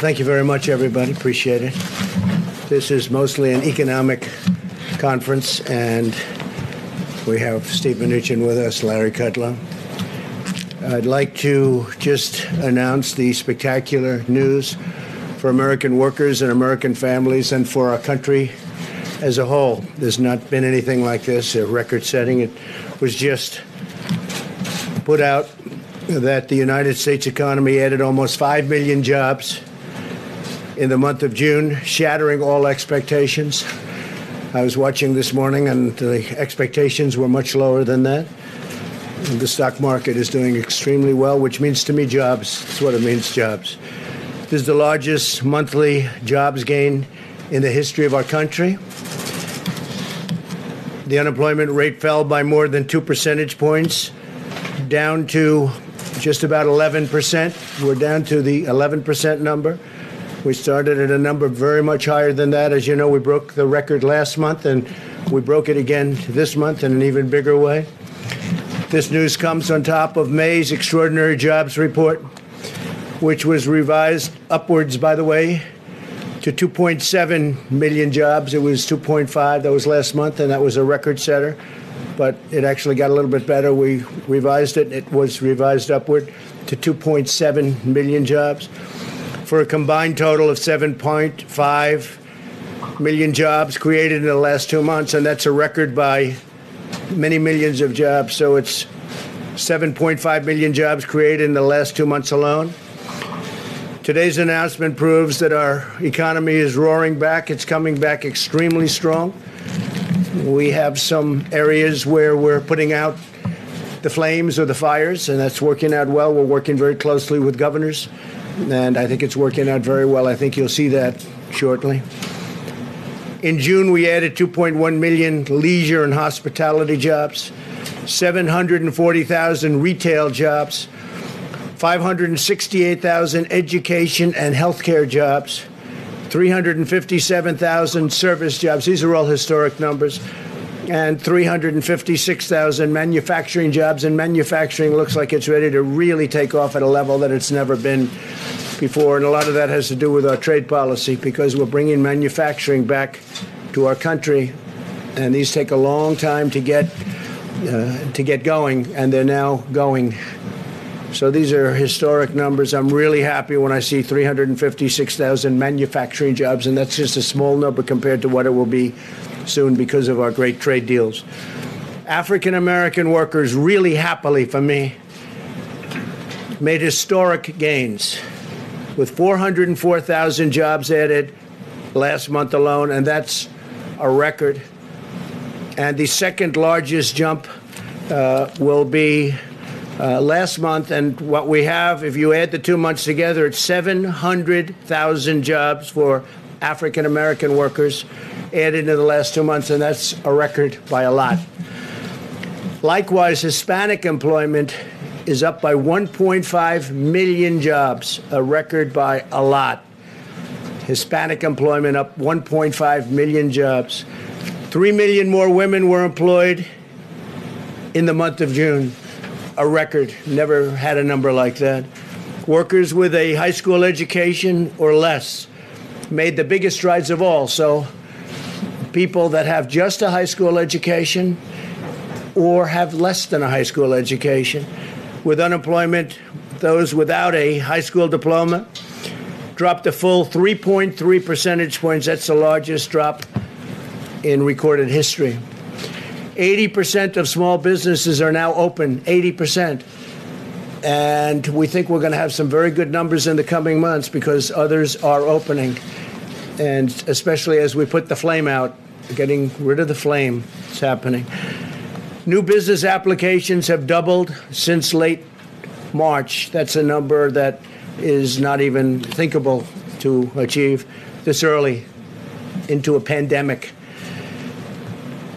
thank you very much, everybody. Appreciate it. This is mostly an economic conference, and we have Steve Mnuchin with us, Larry Kudlow. I'd like to just announce the spectacular news for American workers and American families and for our country as a whole. There's not been anything like this, a record setting. It was just put out that the United States economy added almost 5 million jobs in the month of June, shattering all expectations. I was watching this morning, and the expectations were much lower than that. The stock market is doing extremely well, which means to me jobs. That's what it means, jobs. This is the largest monthly jobs gain in the history of our country. The unemployment rate fell by more than two percentage points, down to just about 11%. We're down to the 11% number. We started at a number very much higher than that. As you know, we broke the record last month, and we broke it again this month in an even bigger way. This news comes on top of May's extraordinary jobs report, which was revised upwards, by the way, to 2.7 million jobs. It was 2.5, that was last month, and that was a record setter. But it actually got a little bit better. We revised it, it was revised upward to 2.7 million jobs for a combined total of 7.5 million jobs created in the last two months, and that's a record by many millions of jobs. So it's 7.5 million jobs created in the last two months alone. Today's announcement proves that our economy is roaring back. It's coming back extremely strong. We have some areas where we're putting out the flames or the fires, and that's working out well. We're working very closely with governors and I think it's working out very well. I think you'll see that shortly. In June, we added 2.1 million leisure and hospitality jobs, 740,000 retail jobs, 568,000 education and healthcare jobs, 357,000 service jobs. These are all historic numbers. And 356,000 manufacturing jobs. And manufacturing looks like it's ready to really take off at a level that it's never been before. And a lot of that has to do with our trade policy because we're bringing manufacturing back to our country. And these take a long time to get uh, to get going, and they're now going. So these are historic numbers. I'm really happy when I see 356,000 manufacturing jobs, and that's just a small number compared to what it will be soon because of our great trade deals. African American workers, really happily for me, made historic gains with 404,000 jobs added last month alone, and that's a record. And the second largest jump uh, will be uh, last month. And what we have, if you add the two months together, it's 700,000 jobs for African American workers added in the last two months, and that's a record by a lot. Likewise, Hispanic employment is up by 1.5 million jobs, a record by a lot. Hispanic employment up 1.5 million jobs. Three million more women were employed in the month of June, a record. Never had a number like that. Workers with a high school education or less made the biggest strides of all. So, people that have just a high school education or have less than a high school education with unemployment, those without a high school diploma dropped a full 3.3 percentage points. That's the largest drop in recorded history. 80% of small businesses are now open, 80%. And we think we're going to have some very good numbers in the coming months because others are opening. And especially as we put the flame out, getting rid of the flame, it's happening. New business applications have doubled since late March. That's a number that is not even thinkable to achieve this early into a pandemic.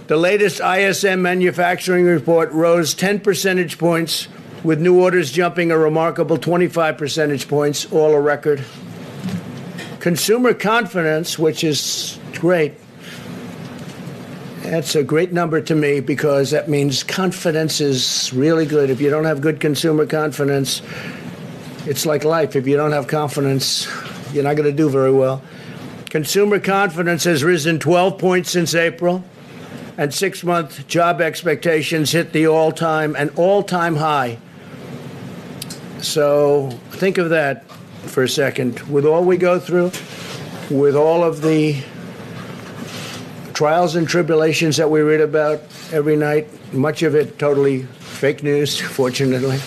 The latest ISM manufacturing report rose 10 percentage points, with new orders jumping a remarkable 25 percentage points, all a record. Consumer confidence, which is great, that's a great number to me because that means confidence is really good. If you don't have good consumer confidence, it's like life. If you don't have confidence, you're not going to do very well. Consumer confidence has risen 12 points since April, and six month job expectations hit the all time and all time high. So think of that for a second. With all we go through, with all of the trials and tribulations that we read about every night, much of it totally fake news, fortunately.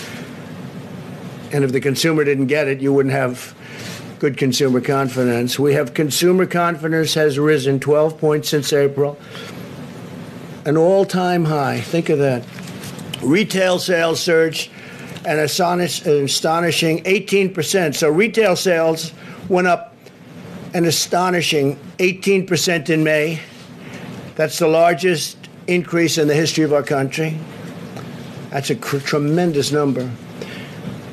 And if the consumer didn't get it, you wouldn't have good consumer confidence. We have consumer confidence has risen 12 points since April, an all time high. Think of that. Retail sales surged an astonishing 18%. So retail sales went up an astonishing 18% in May. That's the largest increase in the history of our country. That's a cr- tremendous number.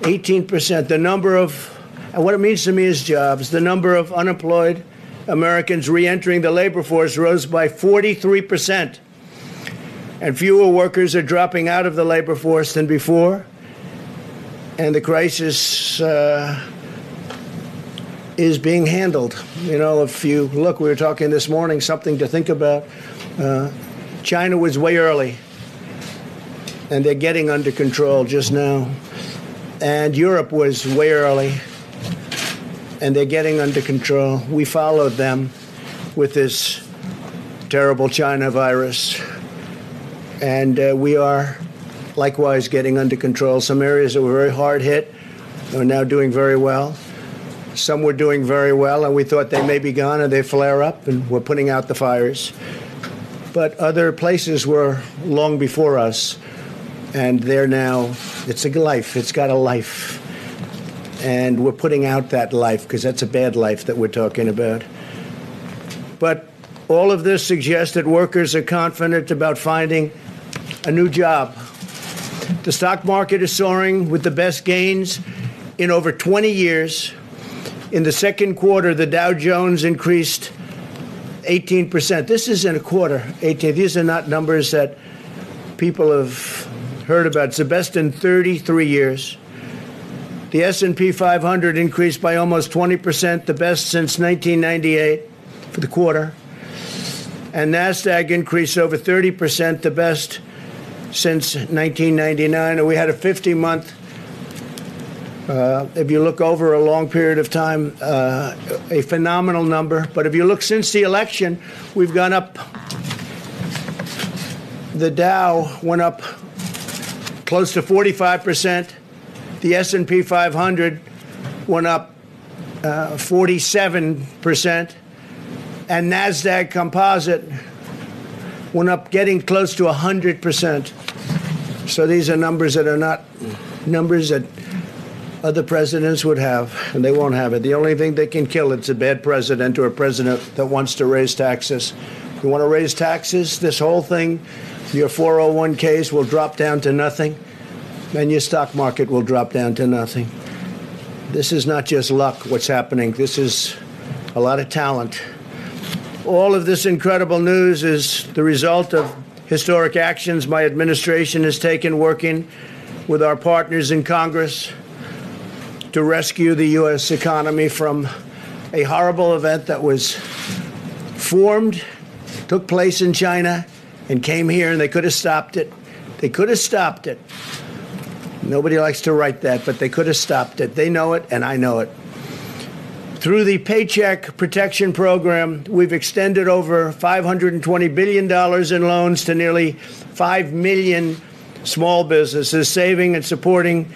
18%. The number of, and what it means to me is jobs, the number of unemployed Americans re entering the labor force rose by 43%. And fewer workers are dropping out of the labor force than before. And the crisis uh, is being handled. You know, if you look, we were talking this morning, something to think about. Uh, China was way early, and they're getting under control just now. And Europe was way early, and they're getting under control. We followed them with this terrible China virus, and uh, we are likewise getting under control. Some areas that were very hard hit are now doing very well. Some were doing very well, and we thought they may be gone, and they flare up, and we're putting out the fires. But other places were long before us, and they're now, it's a life, it's got a life. And we're putting out that life because that's a bad life that we're talking about. But all of this suggests that workers are confident about finding a new job. The stock market is soaring with the best gains in over 20 years. In the second quarter, the Dow Jones increased 18%. This is in a quarter, 18. These are not numbers that people have heard about. It's the best in 33 years. The S&P 500 increased by almost 20%, the best since 1998 for the quarter. And Nasdaq increased over 30%, the best since 1999. And we had a 50-month uh, if you look over a long period of time, uh, a phenomenal number. But if you look since the election, we've gone up. The Dow went up close to 45 percent. The S&P 500 went up uh, 47 percent, and Nasdaq Composite went up, getting close to 100 percent. So these are numbers that are not numbers that other presidents would have, and they won't have it. The only thing they can kill it's a bad president or a president that wants to raise taxes. You want to raise taxes? This whole thing, your 401ks will drop down to nothing, and your stock market will drop down to nothing. This is not just luck, what's happening. This is a lot of talent. All of this incredible news is the result of historic actions my administration has taken working with our partners in Congress to rescue the U.S. economy from a horrible event that was formed, took place in China, and came here, and they could have stopped it. They could have stopped it. Nobody likes to write that, but they could have stopped it. They know it, and I know it. Through the Paycheck Protection Program, we've extended over $520 billion in loans to nearly 5 million small businesses, saving and supporting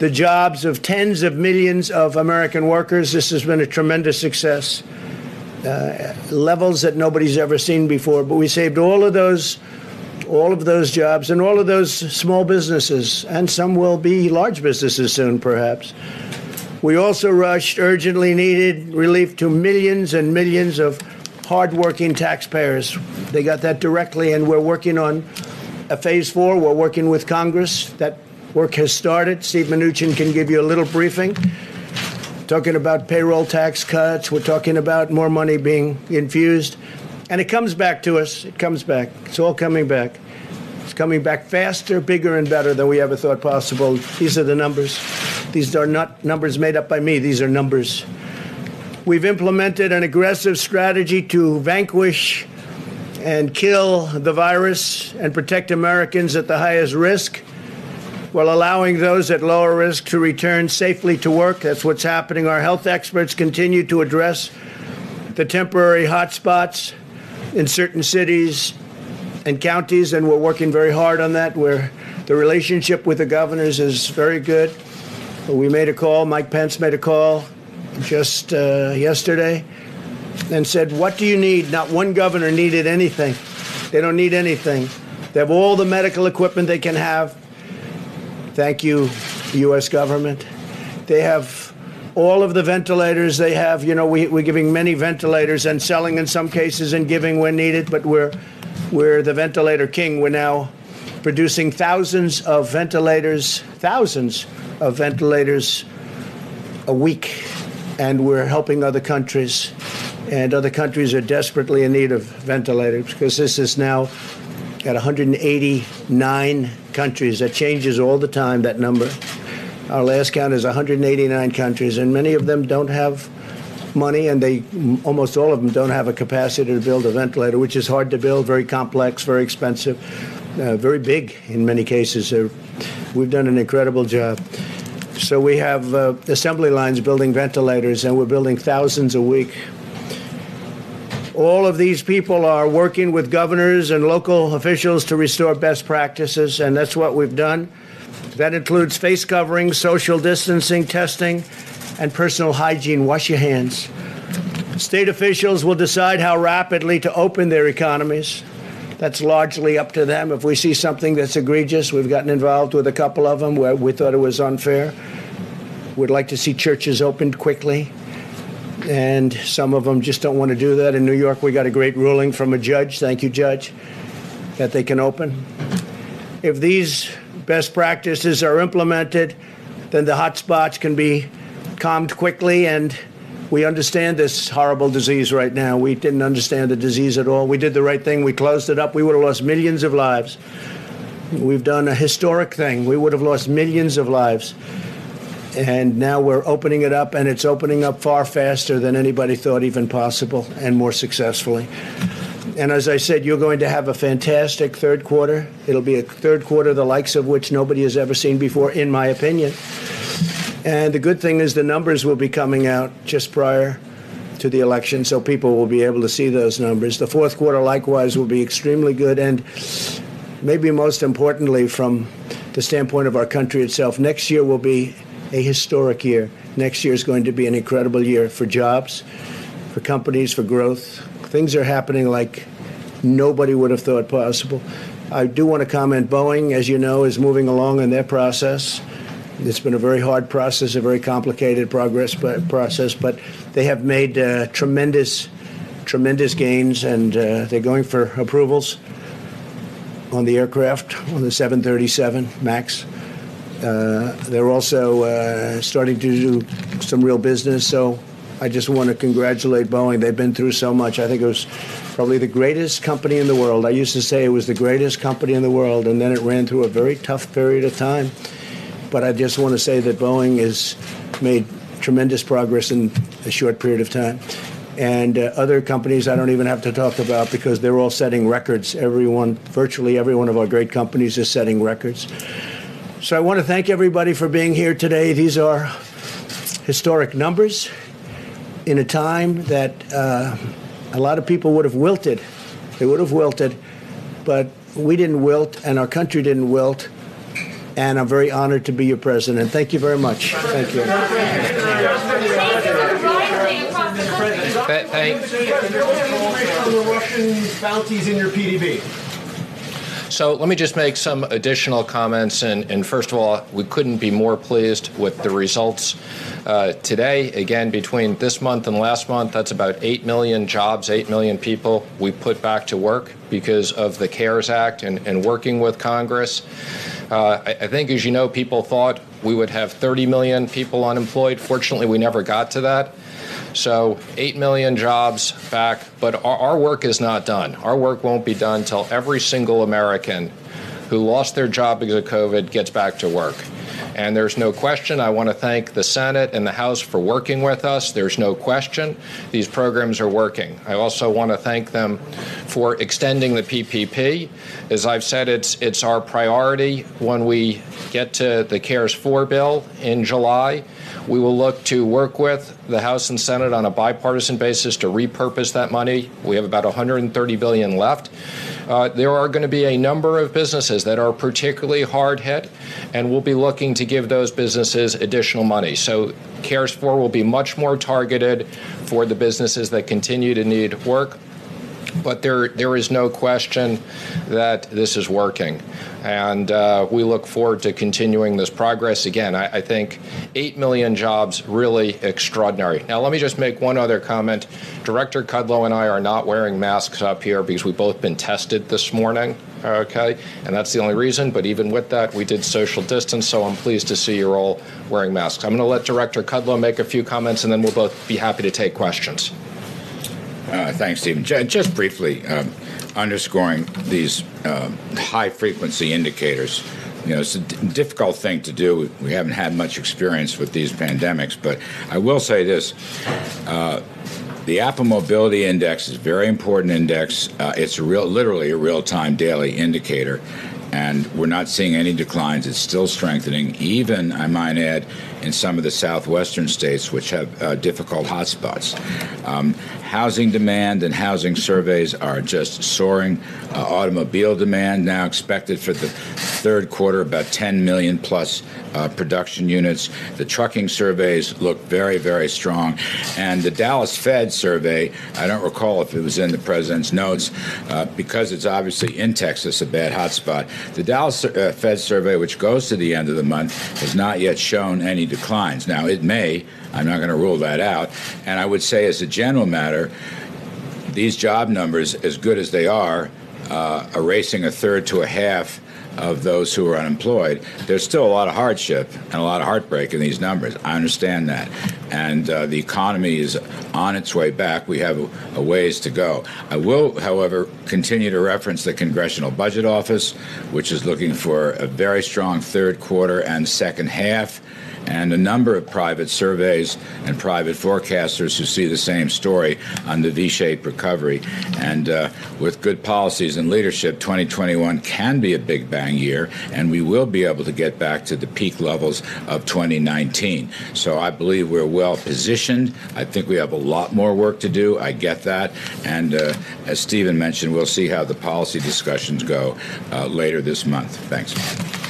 the jobs of tens of millions of American workers. This has been a tremendous success. Uh, levels that nobody's ever seen before. But we saved all of those, all of those jobs, and all of those small businesses, and some will be large businesses soon, perhaps. We also rushed urgently needed relief to millions and millions of hardworking taxpayers. They got that directly, and we're working on a phase four. We're working with Congress that Work has started. Steve Mnuchin can give you a little briefing. Talking about payroll tax cuts. We're talking about more money being infused. And it comes back to us. It comes back. It's all coming back. It's coming back faster, bigger, and better than we ever thought possible. These are the numbers. These are not numbers made up by me. These are numbers. We've implemented an aggressive strategy to vanquish and kill the virus and protect Americans at the highest risk while allowing those at lower risk to return safely to work. That's what's happening. Our health experts continue to address the temporary hotspots in certain cities and counties, and we're working very hard on that. Where the relationship with the governors is very good. We made a call. Mike Pence made a call just uh, yesterday and said, What do you need? Not one governor needed anything. They don't need anything. They have all the medical equipment they can have. Thank you, U.S. government. They have all of the ventilators they have. You know, we, we're giving many ventilators and selling in some cases and giving when needed, but we're, we're the ventilator king. We're now producing thousands of ventilators, thousands of ventilators a week, and we're helping other countries. And other countries are desperately in need of ventilators because this is now at 189 countries. That changes all the time, that number. Our last count is 189 countries, and many of them don't have money, and they almost all of them don't have a capacity to build a ventilator, which is hard to build, very complex, very expensive, uh, very big in many cases. Uh, we've done an incredible job. So we have uh, assembly lines building ventilators, and we're building thousands a week. All of these people are working with governors and local officials to restore best practices, and that's what we've done. That includes face coverings, social distancing, testing, and personal hygiene. Wash your hands. State officials will decide how rapidly to open their economies. That's largely up to them. If we see something that's egregious, we've gotten involved with a couple of them where we thought it was unfair. We'd like to see churches opened quickly. And some of them just don't want to do that. In New York, we got a great ruling from a judge, thank you, Judge, that they can open. If these best practices are implemented, then the hot spots can be calmed quickly and we understand this horrible disease right now. We didn't understand the disease at all. We did the right thing. We closed it up. We would have lost millions of lives. We've done a historic thing. We would have lost millions of lives. And now we're opening it up, and it's opening up far faster than anybody thought even possible and more successfully. And as I said, you're going to have a fantastic third quarter. It'll be a third quarter the likes of which nobody has ever seen before, in my opinion. And the good thing is the numbers will be coming out just prior to the election, so people will be able to see those numbers. The fourth quarter, likewise, will be extremely good. And maybe most importantly, from the standpoint of our country itself, next year will be a historic year. Next year is going to be an incredible year for jobs, for companies, for growth, things are happening like nobody would have thought possible. I do want to comment Boeing, as you know, is moving along in their process. It's been a very hard process, a very complicated progress but, process, but they have made uh, tremendous, tremendous gains, and uh, they're going for approvals on the aircraft on the 737 Max. Uh, they're also uh, starting to do some real business. So I just want to congratulate Boeing. They've been through so much. I think it was probably the greatest company in the world. I used to say it was the greatest company in the world, and then it ran through a very tough period of time. But I just want to say that Boeing has made tremendous progress in a short period of time. And uh, other companies I don't even have to talk about because they're all setting records. Everyone, virtually every one of our great companies is setting records. So I want to thank everybody for being here today. These are historic numbers in a time that uh, a lot of people would have wilted. They would have wilted, but we didn't wilt, and our country didn't wilt. And I'm very honored to be your president. Thank you very much. Thank you. Thank. the Russian bounties in your PDB. So let me just make some additional comments. And, and, first of all, we couldn't be more pleased with the results uh, today. Again, between this month and last month, that's about 8 million jobs, 8 million people we put back to work because of the CARES Act and, and working with Congress. Uh, I, I think, as you know, people thought we would have 30 million people unemployed. Fortunately, we never got to that. So 8 million jobs back, but our, our work is not done. Our work won't be done until every single American who lost their job because of COVID gets back to work. And there's no question. I want to thank the Senate and the House for working with us. There's no question these programs are working. I also want to thank them for extending the PPP. As I've said, it's it's our priority when we get to the CARES 4 bill in July. We will look to work with the House and Senate on a bipartisan basis to repurpose that money. We have about 130 billion left. Uh, there are going to be a number of businesses that are particularly hard hit, and we'll be looking to give those businesses additional money. So CARES 4 will be much more targeted for the businesses that continue to need work but there there is no question that this is working, and uh, we look forward to continuing this progress. Again, I, I, think eight million jobs really extraordinary. Now, let me just make one other comment. Director Kudlow and I are not wearing masks up here because we've both been tested this morning. Okay, and that's the only reason. But even with that, we did social distance, so I'm pleased to see you're all wearing masks. I'm going to let Director Kudlow make a few comments, and then we'll both be happy to take questions. Uh, thanks, Stephen. Just briefly, um, underscoring these uh, high frequency indicators. You know, it's a d- difficult thing to do. We haven't had much experience with these pandemics, but I will say this. Uh, the Apple Mobility Index is a very important index. Uh, it's a real, literally a real-time daily indicator, and we're not seeing any declines. It's still strengthening, even, I might add, in some of the southwestern states, which have uh, difficult hotspots. Um, housing demand and housing surveys are just soaring. Uh, automobile demand now expected for the third quarter about 10 million plus uh, production units. The trucking surveys look very, very strong. And the Dallas Fed survey, I don't recall if it was in the president's notes, uh, because it's obviously in Texas, a bad hotspot. The Dallas uh, Fed survey, which goes to the end of the month, has not yet shown any declines. Now, it may. I'm not going to rule that out. And I would say, as a general matter, these job numbers, as good as they are, uh, erasing a third to a half of those who are unemployed, there's still a lot of hardship and a lot of heartbreak in these numbers. I understand that. And uh, the economy is on its way back. We have a, ways to go. I will, however, continue to reference the Congressional Budget Office, which is looking for a very strong third quarter and second half and a number of private surveys and private forecasters who see the same story on the V-shaped recovery. And uh, with good policies and leadership, 2021 can be a big bang year, and we will be able to get back to the peak levels of 2019. So I believe we're well positioned. I think we have a lot more work to do. I get that. And uh, as Stephen mentioned, we'll see how the policy discussions go uh, later this month. Thanks.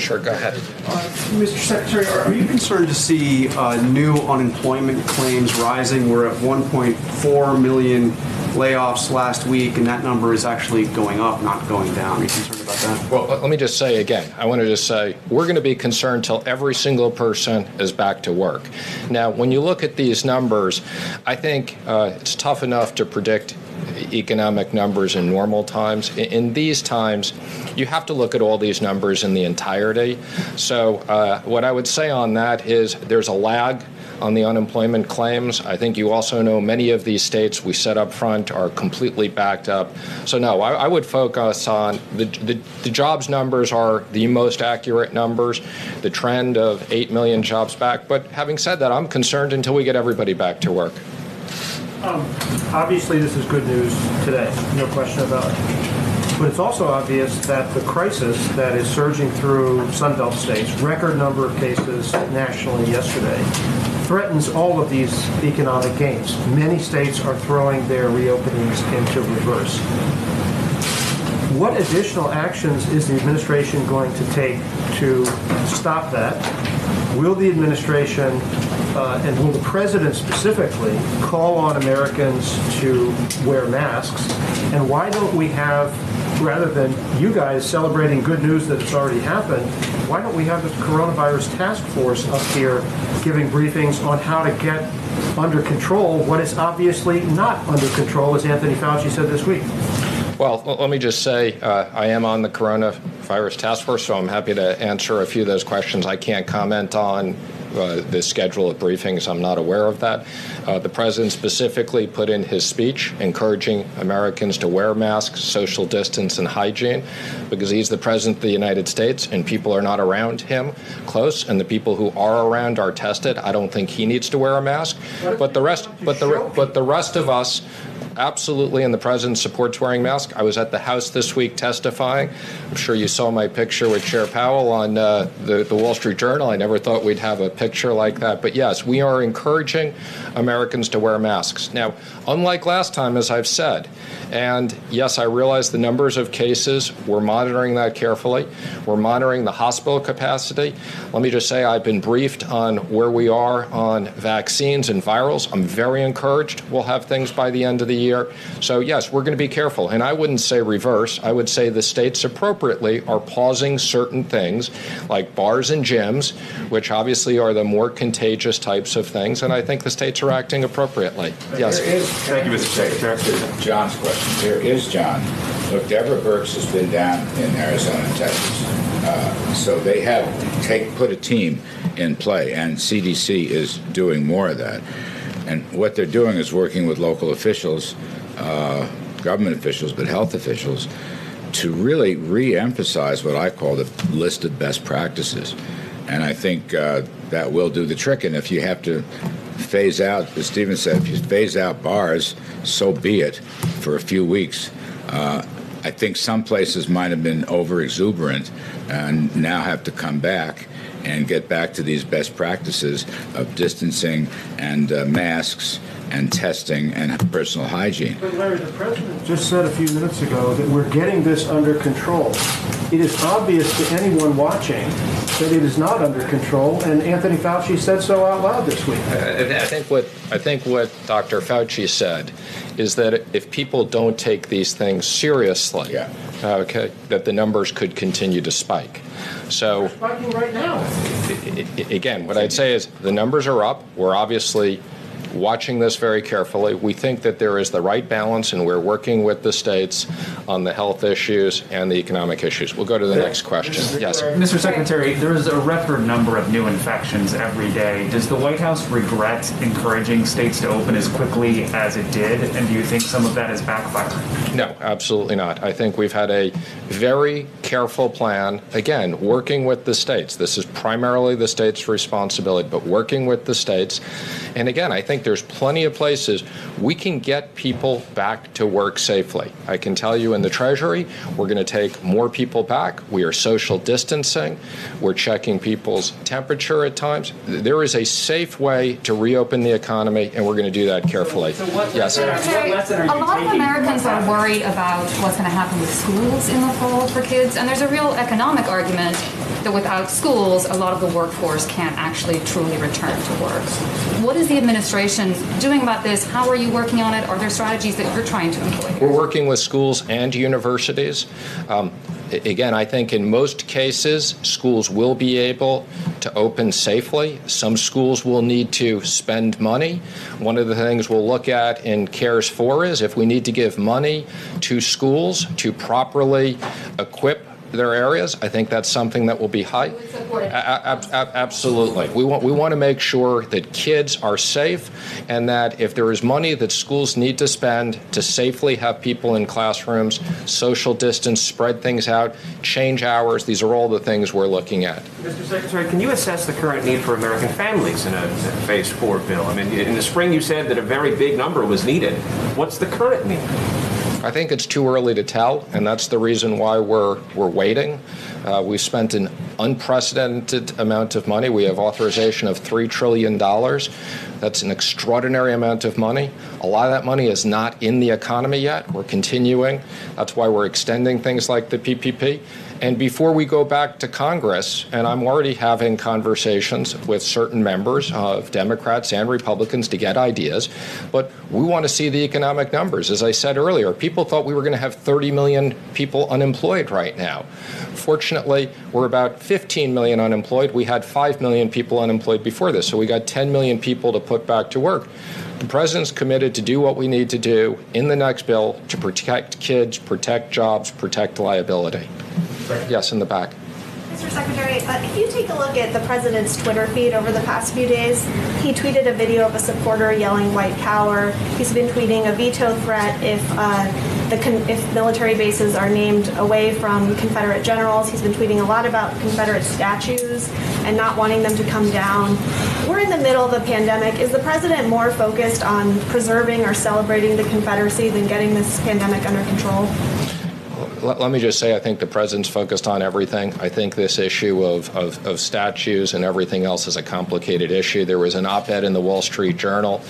Sure, go ahead. Uh, Mr. Secretary, are you concerned to see uh, new unemployment claims rising? We're at 1.4 million layoffs last week, and that number is actually going up, not going down. Are you concerned about that? Well, let me just say again, I want to just say we're going to be concerned till every single person is back to work. Now, when you look at these numbers, I think uh, it's tough enough to predict economic numbers in normal times. In, these times, you have to look at all these numbers in the entirety. So, uh, what I would say on that is there's a lag on the unemployment claims. I think you also know many of these states we set up front are completely backed up. So, no, I, I would focus on the, the, the, jobs numbers are the most accurate numbers, the trend of 8 million jobs back. But having said that, I'm concerned until we get everybody back to work. Um, obviously, this is good news today, no question about it. But it's also obvious that the crisis that is surging through Sunbelt states, record number of cases nationally yesterday, threatens all of these economic gains. Many states are throwing their reopenings into reverse. What additional actions is the administration going to take to stop that? Will the administration uh, and will the president specifically call on Americans to wear masks? And why don't we have, rather than you guys celebrating good news that it's already happened, why don't we have the coronavirus task force up here giving briefings on how to get under control what is obviously not under control, as Anthony Fauci said this week? Well, let me just say uh, I am on the coronavirus task force, so I'm happy to answer a few of those questions. I can't comment on uh, the schedule of briefings. I'm not aware of that. Uh, the president specifically put in his speech encouraging Americans to wear masks, social distance, and hygiene because he's the president of the United States and people are not around him close, and the people who are around are tested. I don't think he needs to wear a mask, but the rest, but the but the rest of us absolutely, and the president supports wearing masks. I was at the House this week testifying. I'm sure you saw my picture with Chair Powell on uh, the, the Wall Street Journal. I never thought we'd have a picture like that. But yes, we are encouraging Americans to wear masks. Now, unlike last time, as I've said, and yes, I realize the numbers of cases, we're monitoring that carefully. We're monitoring the hospital capacity. Let me just say I've been briefed on where we are on vaccines and virals. I'm very encouraged. We'll have things by the end of the year. So, yes, we're going to be careful. And I wouldn't say reverse. I would say the states appropriately are pausing certain things like bars and gyms, which obviously are the more contagious types of things. And I think the states are acting appropriately. Yes. Thank you, Mr. Secretary. John's question. Here is John. Look, Deborah Birx has been down in Arizona and Texas. Uh, so they have take put a team in play, and CDC is doing more of that. And what they're doing is working with local officials, uh, government officials, but health officials, to really re-emphasize what I call the list of best practices. And I think uh, that will do the trick. And if you have to phase out, as Stephen said, if you phase out bars, so be it for a few weeks. Uh, I think some places might have been over exuberant and now have to come back and get back to these best practices of distancing and uh, masks and testing and personal hygiene. But Larry, the president just said a few minutes ago that we're getting this under control. It is obvious to anyone watching that it is not under control, and Anthony Fauci said so out loud this week. I think what I think what Dr. Fauci said is that if people don't take these things seriously, yeah. okay, that the numbers could continue to spike. So, right now. Again, what I'd say is the numbers are up. We're obviously watching this very carefully. We think that there is the right balance, and we're working with the states on the health issues and the economic issues. We'll go to the next question. Yes. Mr. Secretary, there is a record number of new infections every day. Does the White House regret encouraging states to open as quickly as it did? And do you think some of that is backfiring? No, absolutely not. I think we've had a very careful plan. Again, working with the states. This is primarily the state's responsibility, but working with the states. And again, I think think there's plenty of places we can get people back to work safely. I can tell you in the Treasury, we're going to take more people back. We are social distancing. We're checking people's temperature at times. There is a safe way to reopen the economy, and we're going to do that carefully. So what yes. Secretary, a lot of Americans are worried about what's going to happen with schools in the fall for kids, and there's a real economic argument that without schools, a lot of the workforce can't actually truly return to work. What is the administration doing about this? How are you working on it? Are there strategies that you're trying to employ? We're working with schools and universities. Um, again, I think in most cases, schools will be able to open safely. Some schools will need to spend money. One of the things we'll look at in CARES 4 is if we need to give money to schools to properly equip their areas. I think that's something that will be high. A- a- absolutely. We want we want to make sure that kids are safe, and that if there is money that schools need to spend to safely have people in classrooms, social distance, spread things out, change hours. These are all the things we're looking at. Mr. Secretary, can you assess the current need for American families in a Phase Four bill? I mean, in the spring you said that a very big number was needed. What's the current need? I think it's too early to tell, and that's the reason why we're we're waiting. Uh, we've spent an unprecedented amount of money. We have authorization of three trillion dollars. That's an extraordinary amount of money. A lot of that money is not in the economy yet. We're continuing. That's why we're extending things like the PPP. And before we go back to Congress, and I'm already having conversations with certain members of Democrats and Republicans to get ideas, but we want to see the economic numbers. As I said earlier, people thought we were going to have 30 million people unemployed right now. Fortunately, we're about 15 million unemployed. We had 5 million people unemployed before this, so we got 10 million people to put back to work. The president's committed to do what we need to do in the next bill to protect kids, protect jobs, protect liability. Yes, in the back. Mr. Secretary, uh, if you take a look at the president's Twitter feed over the past few days, he tweeted a video of a supporter yelling "White Power." He's been tweeting a veto threat if uh, the if military bases are named away from Confederate generals. He's been tweeting a lot about Confederate statues and not wanting them to come down. We're in the middle of a pandemic. Is the president more focused on preserving or celebrating the Confederacy than getting this pandemic under control? Let, let me just say, I think the president's focused on everything. I think this issue of, of, of statues and everything else is a complicated issue. There was an op ed in the Wall Street Journal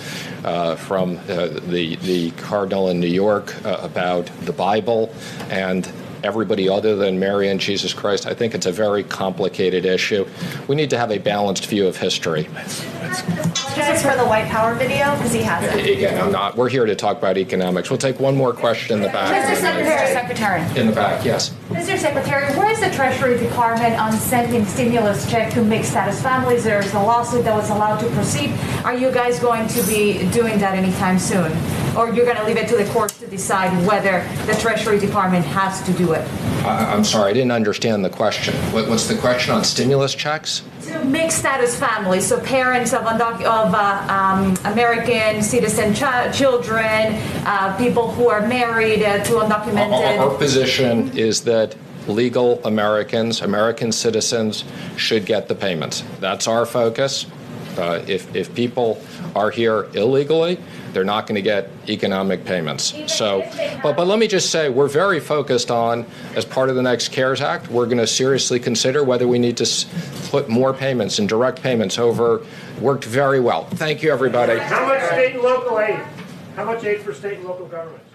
uh, from uh, the, the cardinal in New York uh, about the Bible and everybody other than Mary and Jesus Christ. I think it's a very complicated issue. We need to have a balanced view of history. Apologize for the White Power video because he has it. Again, I'm not. We're here to talk about economics. We'll take one more question in the back. Mr. Secretary. Secretary. In the back, yes. Mr. Secretary, where is the Treasury Department on sending stimulus check to mixed status families? There's a lawsuit that was allowed to proceed. Are you guys going to be doing that anytime soon? Or you're going to leave it to the courts to decide whether the Treasury Department has to do it? I, I'm sorry, I didn't understand the question. What, what's the question on stimulus checks? To mixed status families, so parents of, undoc- of uh, um, American citizen ch- children, uh, people who are married uh, to undocumented. Our, our position is that legal Americans, American citizens, should get the payments. That's our focus. Uh, if, if people are here illegally, they're not going to get economic payments. So, but, but let me just say, we're very focused on, as part of the next CARES Act, we're going to seriously consider whether we need to put more payments and direct payments over. Worked very well. Thank you, everybody. How much state and local aid? How much aid for state and local governments?